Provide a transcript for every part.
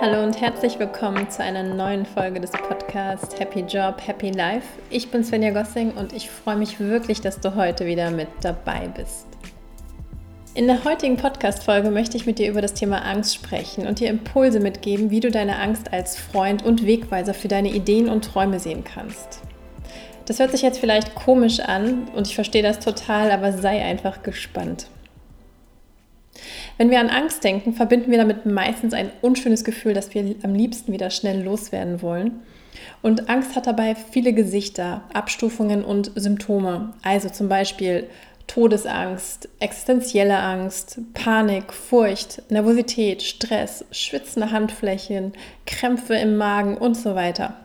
Hallo und herzlich willkommen zu einer neuen Folge des Podcasts Happy Job, Happy Life. Ich bin Svenja Gossing und ich freue mich wirklich, dass du heute wieder mit dabei bist. In der heutigen Podcast-Folge möchte ich mit dir über das Thema Angst sprechen und dir Impulse mitgeben, wie du deine Angst als Freund und Wegweiser für deine Ideen und Träume sehen kannst. Das hört sich jetzt vielleicht komisch an und ich verstehe das total, aber sei einfach gespannt. Wenn wir an Angst denken, verbinden wir damit meistens ein unschönes Gefühl, das wir am liebsten wieder schnell loswerden wollen. Und Angst hat dabei viele Gesichter, Abstufungen und Symptome. Also zum Beispiel Todesangst, existenzielle Angst, Panik, Furcht, Nervosität, Stress, schwitzende Handflächen, Krämpfe im Magen und so weiter.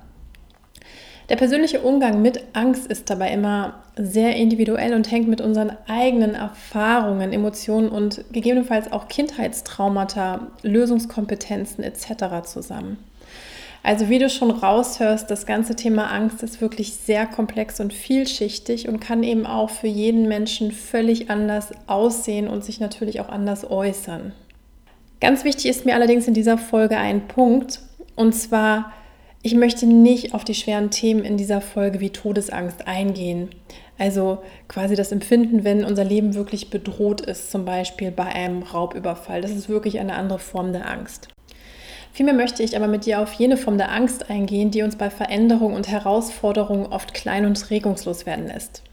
Der persönliche Umgang mit Angst ist dabei immer sehr individuell und hängt mit unseren eigenen Erfahrungen, Emotionen und gegebenenfalls auch Kindheitstraumata, Lösungskompetenzen etc. zusammen. Also wie du schon raushörst, das ganze Thema Angst ist wirklich sehr komplex und vielschichtig und kann eben auch für jeden Menschen völlig anders aussehen und sich natürlich auch anders äußern. Ganz wichtig ist mir allerdings in dieser Folge ein Punkt, und zwar ich möchte nicht auf die schweren Themen in dieser Folge wie Todesangst eingehen. Also quasi das Empfinden, wenn unser Leben wirklich bedroht ist, zum Beispiel bei einem Raubüberfall. Das ist wirklich eine andere Form der Angst. Vielmehr möchte ich aber mit dir auf jene Form der Angst eingehen, die uns bei Veränderung und Herausforderungen oft klein und regungslos werden lässt.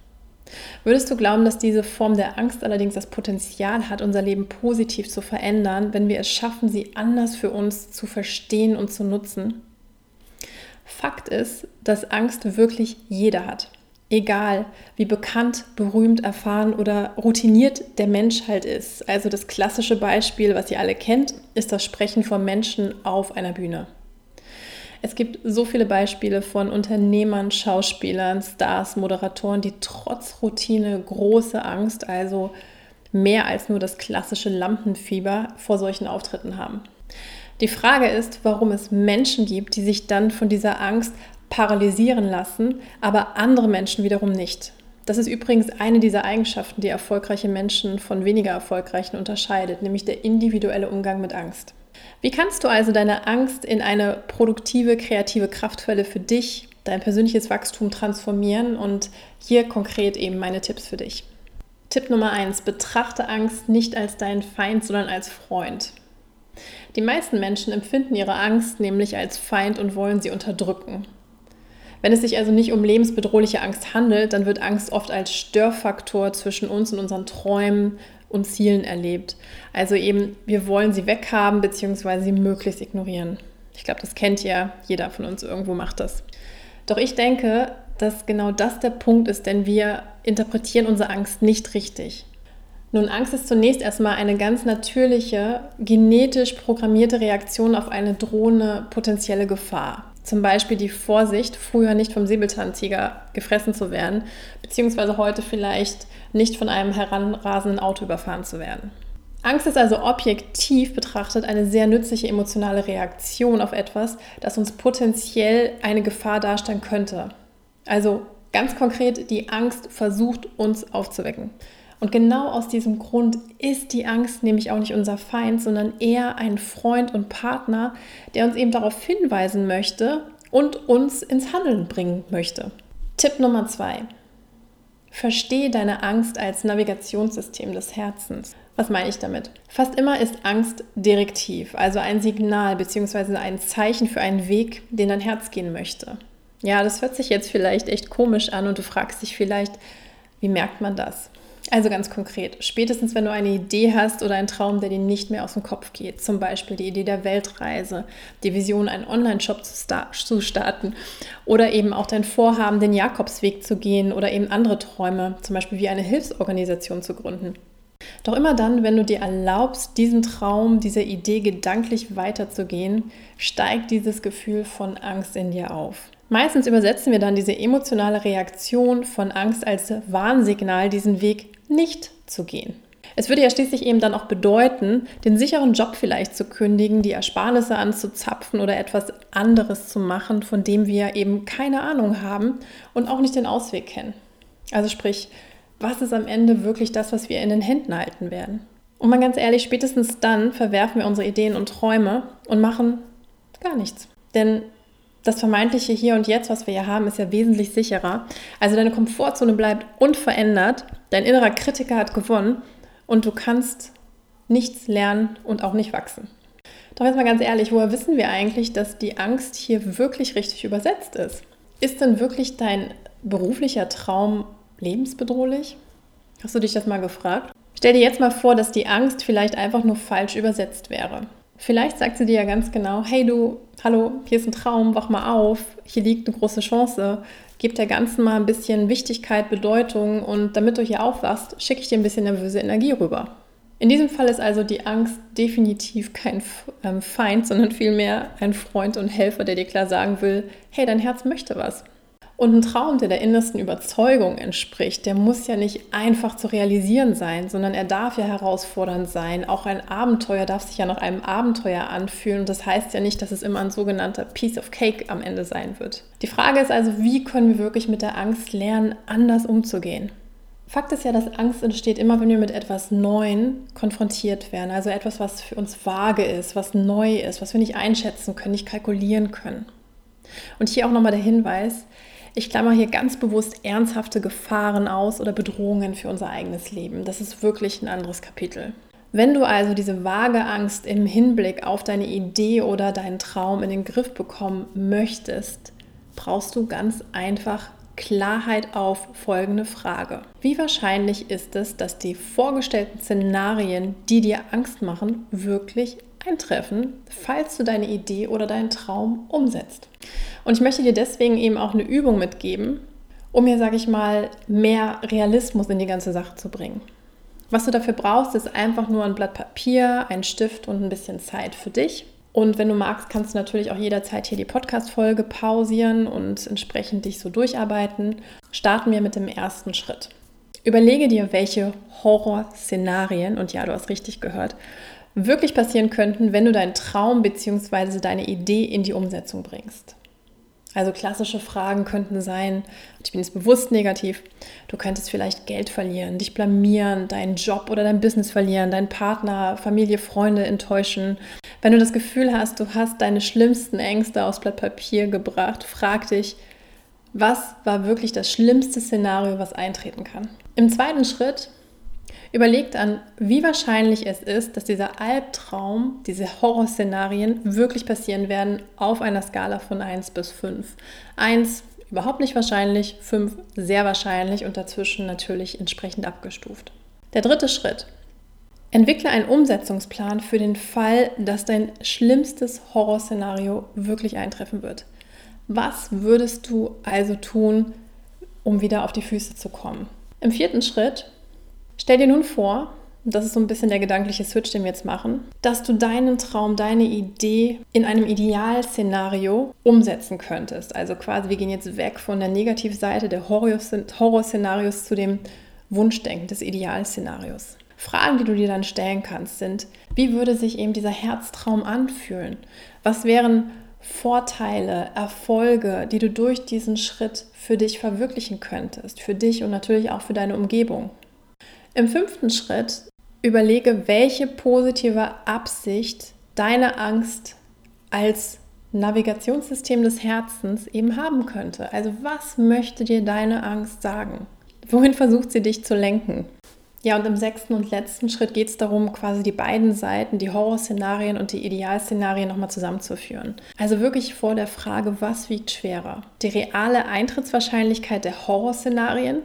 Würdest du glauben, dass diese Form der Angst allerdings das Potenzial hat, unser Leben positiv zu verändern, wenn wir es schaffen, sie anders für uns zu verstehen und zu nutzen? Fakt ist, dass Angst wirklich jeder hat. Egal, wie bekannt, berühmt, erfahren oder routiniert der Mensch halt ist. Also das klassische Beispiel, was ihr alle kennt, ist das Sprechen von Menschen auf einer Bühne. Es gibt so viele Beispiele von Unternehmern, Schauspielern, Stars, Moderatoren, die trotz Routine große Angst, also mehr als nur das klassische Lampenfieber vor solchen Auftritten haben. Die Frage ist, warum es Menschen gibt, die sich dann von dieser Angst paralysieren lassen, aber andere Menschen wiederum nicht. Das ist übrigens eine dieser Eigenschaften, die erfolgreiche Menschen von weniger erfolgreichen unterscheidet, nämlich der individuelle Umgang mit Angst. Wie kannst du also deine Angst in eine produktive, kreative Kraftquelle für dich, dein persönliches Wachstum transformieren? Und hier konkret eben meine Tipps für dich. Tipp Nummer eins: Betrachte Angst nicht als deinen Feind, sondern als Freund. Die meisten Menschen empfinden ihre Angst nämlich als Feind und wollen sie unterdrücken. Wenn es sich also nicht um lebensbedrohliche Angst handelt, dann wird Angst oft als Störfaktor zwischen uns und unseren Träumen und Zielen erlebt. Also eben, wir wollen sie weghaben bzw. sie möglichst ignorieren. Ich glaube, das kennt ja jeder von uns, irgendwo macht das. Doch ich denke, dass genau das der Punkt ist, denn wir interpretieren unsere Angst nicht richtig. Nun, Angst ist zunächst erstmal eine ganz natürliche, genetisch programmierte Reaktion auf eine drohende potenzielle Gefahr. Zum Beispiel die Vorsicht, früher nicht vom Säbelzahntiger gefressen zu werden, beziehungsweise heute vielleicht nicht von einem heranrasenden Auto überfahren zu werden. Angst ist also objektiv betrachtet eine sehr nützliche emotionale Reaktion auf etwas, das uns potenziell eine Gefahr darstellen könnte. Also ganz konkret, die Angst versucht uns aufzuwecken. Und genau aus diesem Grund ist die Angst nämlich auch nicht unser Feind, sondern eher ein Freund und Partner, der uns eben darauf hinweisen möchte und uns ins Handeln bringen möchte. Tipp Nummer zwei. Verstehe deine Angst als Navigationssystem des Herzens. Was meine ich damit? Fast immer ist Angst direktiv, also ein Signal bzw. ein Zeichen für einen Weg, den dein Herz gehen möchte. Ja, das hört sich jetzt vielleicht echt komisch an und du fragst dich vielleicht, wie merkt man das? Also ganz konkret, spätestens wenn du eine Idee hast oder einen Traum, der dir nicht mehr aus dem Kopf geht, zum Beispiel die Idee der Weltreise, die Vision, einen Online-Shop zu, star zu starten oder eben auch dein Vorhaben, den Jakobsweg zu gehen oder eben andere Träume, zum Beispiel wie eine Hilfsorganisation zu gründen. Doch immer dann, wenn du dir erlaubst, diesen Traum, dieser Idee gedanklich weiterzugehen, steigt dieses Gefühl von Angst in dir auf. Meistens übersetzen wir dann diese emotionale Reaktion von Angst als Warnsignal, diesen Weg nicht zu gehen. Es würde ja schließlich eben dann auch bedeuten, den sicheren Job vielleicht zu kündigen, die Ersparnisse anzuzapfen oder etwas anderes zu machen, von dem wir eben keine Ahnung haben und auch nicht den Ausweg kennen. Also sprich, was ist am Ende wirklich das, was wir in den Händen halten werden? Und mal ganz ehrlich, spätestens dann verwerfen wir unsere Ideen und Träume und machen gar nichts. Denn das vermeintliche Hier und Jetzt, was wir hier haben, ist ja wesentlich sicherer. Also deine Komfortzone bleibt unverändert, dein innerer Kritiker hat gewonnen und du kannst nichts lernen und auch nicht wachsen. Doch jetzt mal ganz ehrlich, woher wissen wir eigentlich, dass die Angst hier wirklich richtig übersetzt ist? Ist denn wirklich dein beruflicher Traum lebensbedrohlich? Hast du dich das mal gefragt? Stell dir jetzt mal vor, dass die Angst vielleicht einfach nur falsch übersetzt wäre. Vielleicht sagt sie dir ja ganz genau, hey du, hallo, hier ist ein Traum, wach mal auf, hier liegt eine große Chance, gib der Ganzen mal ein bisschen Wichtigkeit, Bedeutung und damit du hier aufwachst, schicke ich dir ein bisschen nervöse Energie rüber. In diesem Fall ist also die Angst definitiv kein ähm, Feind, sondern vielmehr ein Freund und Helfer, der dir klar sagen will, hey, dein Herz möchte was. Und ein Traum, der der innersten Überzeugung entspricht, der muss ja nicht einfach zu realisieren sein, sondern er darf ja herausfordernd sein. Auch ein Abenteuer darf sich ja nach einem Abenteuer anfühlen. Und das heißt ja nicht, dass es immer ein sogenannter Piece of Cake am Ende sein wird. Die Frage ist also, wie können wir wirklich mit der Angst lernen, anders umzugehen? Fakt ist ja, dass Angst entsteht immer, wenn wir mit etwas Neuem konfrontiert werden. Also etwas, was für uns vage ist, was neu ist, was wir nicht einschätzen können, nicht kalkulieren können. Und hier auch nochmal der Hinweis, ich klammer hier ganz bewusst ernsthafte Gefahren aus oder Bedrohungen für unser eigenes Leben. Das ist wirklich ein anderes Kapitel. Wenn du also diese vage Angst im Hinblick auf deine Idee oder deinen Traum in den Griff bekommen möchtest, brauchst du ganz einfach Klarheit auf folgende Frage. Wie wahrscheinlich ist es, dass die vorgestellten Szenarien, die dir Angst machen, wirklich eintreffen, falls du deine Idee oder deinen Traum umsetzt? Und ich möchte dir deswegen eben auch eine Übung mitgeben, um mir, sage ich mal, mehr Realismus in die ganze Sache zu bringen. Was du dafür brauchst, ist einfach nur ein Blatt Papier, ein Stift und ein bisschen Zeit für dich. Und wenn du magst, kannst du natürlich auch jederzeit hier die Podcast-Folge pausieren und entsprechend dich so durcharbeiten. Starten wir mit dem ersten Schritt. Überlege dir, welche Horrorszenarien, und ja, du hast richtig gehört, wirklich passieren könnten, wenn du deinen Traum bzw. deine Idee in die Umsetzung bringst. Also klassische Fragen könnten sein, ich bin jetzt bewusst negativ, du könntest vielleicht Geld verlieren, dich blamieren, deinen Job oder dein Business verlieren, deinen Partner, Familie, Freunde enttäuschen. Wenn du das Gefühl hast, du hast deine schlimmsten Ängste aufs Blatt Papier gebracht, frag dich, was war wirklich das schlimmste Szenario, was eintreten kann. Im zweiten Schritt Überlegt an, wie wahrscheinlich es ist, dass dieser Albtraum, diese Horrorszenarien wirklich passieren werden auf einer Skala von 1 bis 5. 1 überhaupt nicht wahrscheinlich, 5 sehr wahrscheinlich und dazwischen natürlich entsprechend abgestuft. Der dritte Schritt. Entwickle einen Umsetzungsplan für den Fall, dass dein schlimmstes Horrorszenario wirklich eintreffen wird. Was würdest du also tun, um wieder auf die Füße zu kommen? Im vierten Schritt Stell dir nun vor, das ist so ein bisschen der gedankliche Switch, den wir jetzt machen, dass du deinen Traum, deine Idee in einem Idealszenario umsetzen könntest. Also quasi, wir gehen jetzt weg von der Negativseite der Horrorszenarios zu dem Wunschdenken des Idealszenarios. Fragen, die du dir dann stellen kannst, sind, wie würde sich eben dieser Herztraum anfühlen? Was wären Vorteile, Erfolge, die du durch diesen Schritt für dich verwirklichen könntest, für dich und natürlich auch für deine Umgebung? Im fünften Schritt überlege, welche positive Absicht deine Angst als Navigationssystem des Herzens eben haben könnte. Also was möchte dir deine Angst sagen? Wohin versucht sie dich zu lenken? Ja, und im sechsten und letzten Schritt geht es darum, quasi die beiden Seiten, die Horrorszenarien und die Idealszenarien nochmal zusammenzuführen. Also wirklich vor der Frage, was wiegt schwerer? Die reale Eintrittswahrscheinlichkeit der Horrorszenarien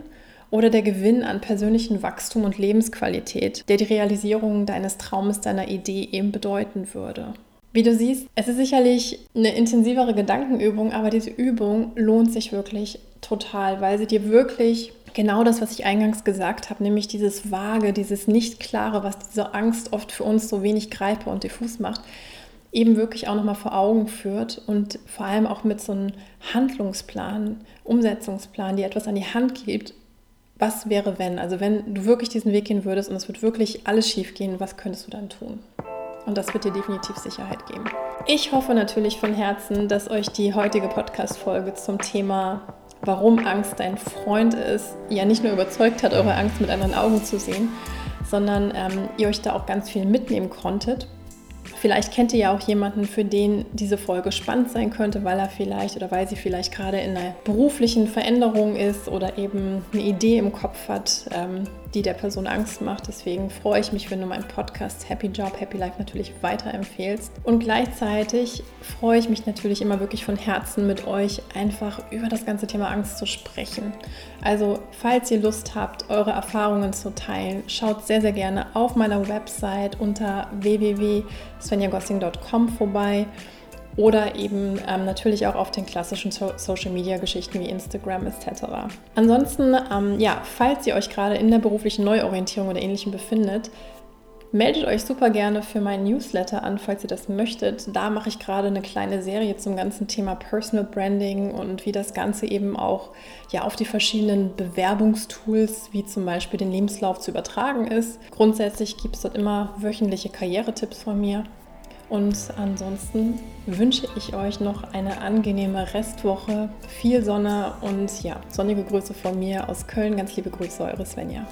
oder der Gewinn an persönlichem Wachstum und Lebensqualität, der die Realisierung deines Traumes, deiner Idee eben bedeuten würde. Wie du siehst, es ist sicherlich eine intensivere Gedankenübung, aber diese Übung lohnt sich wirklich total, weil sie dir wirklich genau das, was ich eingangs gesagt habe, nämlich dieses Vage, dieses Nicht-Klare, was diese Angst oft für uns so wenig greifbar und diffus macht, eben wirklich auch nochmal vor Augen führt und vor allem auch mit so einem Handlungsplan, Umsetzungsplan, die etwas an die Hand gibt, was wäre wenn? Also wenn du wirklich diesen Weg gehen würdest und es wird wirklich alles schief gehen, was könntest du dann tun? Und das wird dir definitiv Sicherheit geben. Ich hoffe natürlich von Herzen, dass euch die heutige Podcast-Folge zum Thema Warum Angst dein Freund ist, ja nicht nur überzeugt hat, eure Angst mit anderen Augen zu sehen, sondern ähm, ihr euch da auch ganz viel mitnehmen konntet. Vielleicht kennt ihr ja auch jemanden, für den diese Folge spannend sein könnte, weil er vielleicht oder weil sie vielleicht gerade in einer beruflichen Veränderung ist oder eben eine Idee im Kopf hat, ähm, die der Person Angst macht. Deswegen freue ich mich, wenn du meinen Podcast Happy Job, Happy Life natürlich weiterempfehlst. Und gleichzeitig freue ich mich natürlich immer wirklich von Herzen mit euch einfach über das ganze Thema Angst zu sprechen. Also, falls ihr Lust habt, eure Erfahrungen zu teilen, schaut sehr, sehr gerne auf meiner Website unter www.svenjagossing.com vorbei oder eben ähm, natürlich auch auf den klassischen so Social Media Geschichten wie Instagram etc. Ansonsten, ähm, ja, falls ihr euch gerade in der beruflichen Neuorientierung oder ähnlichem befindet, meldet euch super gerne für meinen Newsletter an, falls ihr das möchtet. Da mache ich gerade eine kleine Serie zum ganzen Thema Personal Branding und wie das Ganze eben auch ja, auf die verschiedenen Bewerbungstools, wie zum Beispiel den Lebenslauf, zu übertragen ist. Grundsätzlich gibt es dort immer wöchentliche Karrieretipps von mir. Und ansonsten wünsche ich euch noch eine angenehme Restwoche, viel Sonne und ja, sonnige Grüße von mir aus Köln. Ganz liebe Grüße, eure Svenja.